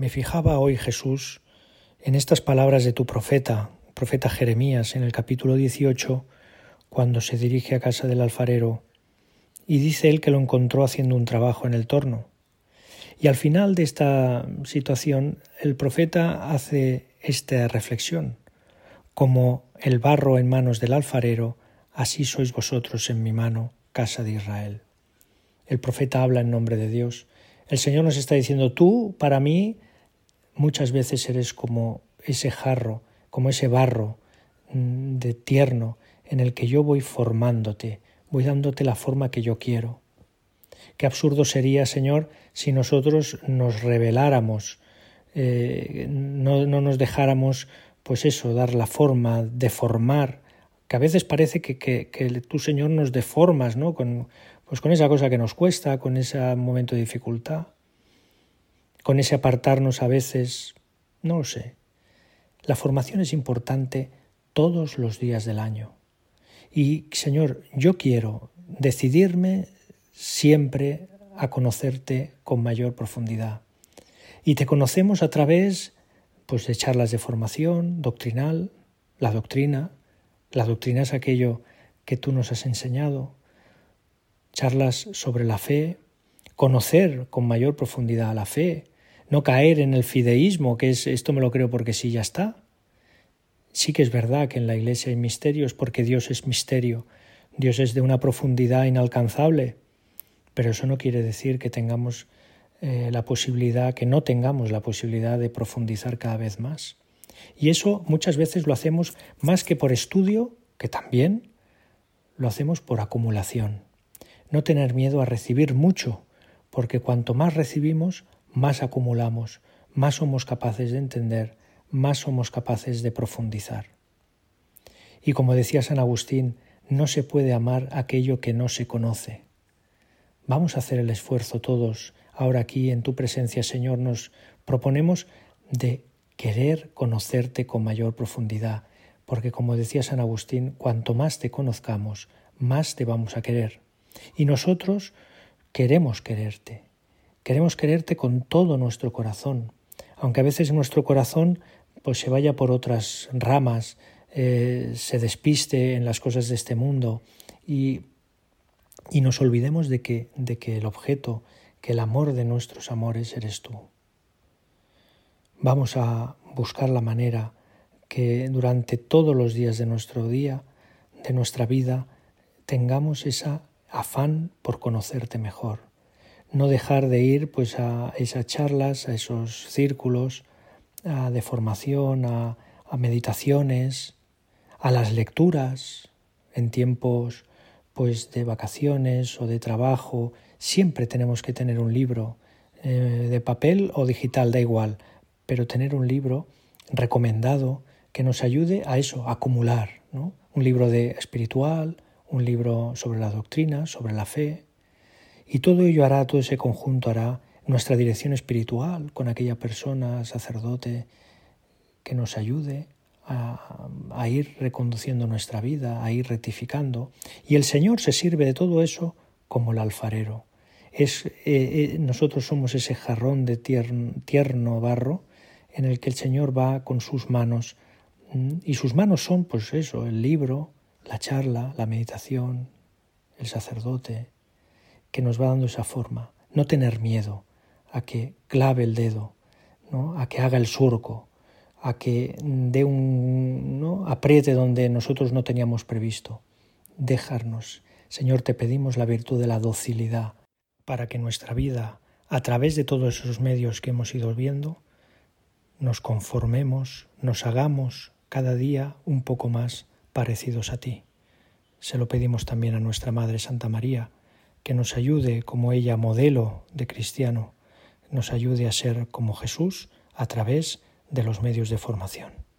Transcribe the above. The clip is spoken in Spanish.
Me fijaba hoy, Jesús, en estas palabras de tu profeta, profeta Jeremías, en el capítulo 18, cuando se dirige a casa del alfarero, y dice él que lo encontró haciendo un trabajo en el torno. Y al final de esta situación, el profeta hace esta reflexión. Como el barro en manos del alfarero, así sois vosotros en mi mano, casa de Israel. El profeta habla en nombre de Dios. El Señor nos está diciendo, tú para mí muchas veces eres como ese jarro, como ese barro mm, de tierno en el que yo voy formándote, voy dándote la forma que yo quiero. Qué absurdo sería, Señor, si nosotros nos reveláramos, eh, no, no, nos dejáramos, pues eso, dar la forma, deformar, que a veces parece que, que, tú, Señor, nos deformas, ¿no? Con, pues con esa cosa que nos cuesta, con ese momento de dificultad, con ese apartarnos a veces, no lo sé. La formación es importante todos los días del año. Y, Señor, yo quiero decidirme siempre a conocerte con mayor profundidad. Y te conocemos a través pues, de charlas de formación doctrinal, la doctrina. La doctrina es aquello que tú nos has enseñado. Charlas sobre la fe, conocer con mayor profundidad la fe, no caer en el fideísmo, que es esto me lo creo porque sí, ya está, Sí que es verdad que en la Iglesia hay misterios porque Dios es misterio, Dios es de una profundidad inalcanzable, pero eso no quiere decir que tengamos eh, la posibilidad, que no tengamos la posibilidad de profundizar cada vez más. Y eso muchas veces lo hacemos más que por estudio, que también lo hacemos por acumulación. No tener miedo a recibir mucho, porque cuanto más recibimos, más acumulamos, más somos capaces de entender, más somos capaces de profundizar. Y como decía San Agustín, no se puede amar aquello que no se conoce. Vamos a hacer el esfuerzo todos. Ahora aquí en tu presencia, Señor, nos proponemos de querer conocerte con mayor profundidad, porque como decía San Agustín, cuanto más te conozcamos, más te vamos a querer. Y nosotros queremos quererte, queremos quererte con todo nuestro corazón, aunque a veces nuestro corazón pues se vaya por otras ramas, eh, se despiste en las cosas de este mundo y, y nos olvidemos de que, de que el objeto, que el amor de nuestros amores eres tú. Vamos a buscar la manera que durante todos los días de nuestro día, de nuestra vida, tengamos esa afán por conocerte mejor. No dejar de ir pues a esas charlas, a esos círculos, de formación, a, a meditaciones, a las lecturas en tiempos pues de vacaciones o de trabajo, siempre tenemos que tener un libro eh, de papel o digital, da igual, pero tener un libro recomendado que nos ayude a eso, a acumular, ¿no? Un libro de espiritual, un libro sobre la doctrina, sobre la fe, y todo ello hará, todo ese conjunto hará nuestra dirección espiritual con aquella persona, sacerdote, que nos ayude a, ir reconduciendo nuestra vida, a ir rectificando. Y el Señor se sirve de todo eso como el alfarero. Es, eh, eh, nosotros somos ese jarrón de tierno, tierno barro en el que el Señor va con sus manos. Mm, y sus manos son, pues eso, el libro, la charla, la meditación, el sacerdote, que nos va dando esa forma. No tener miedo, a que clave el dedo, ¿no? a que haga el surco, a que dé un ¿no? apriete donde nosotros no teníamos previsto. Dejarnos. Señor, te pedimos la virtud de la docilidad para que nuestra vida, a través de todos esos medios que hemos ido viendo, nos conformemos, nos hagamos cada día un poco más parecidos a ti. Se lo pedimos también a nuestra Madre Santa María, que nos ayude como ella modelo de cristiano nos ayude a ser como Jesús a través de los medios de formación.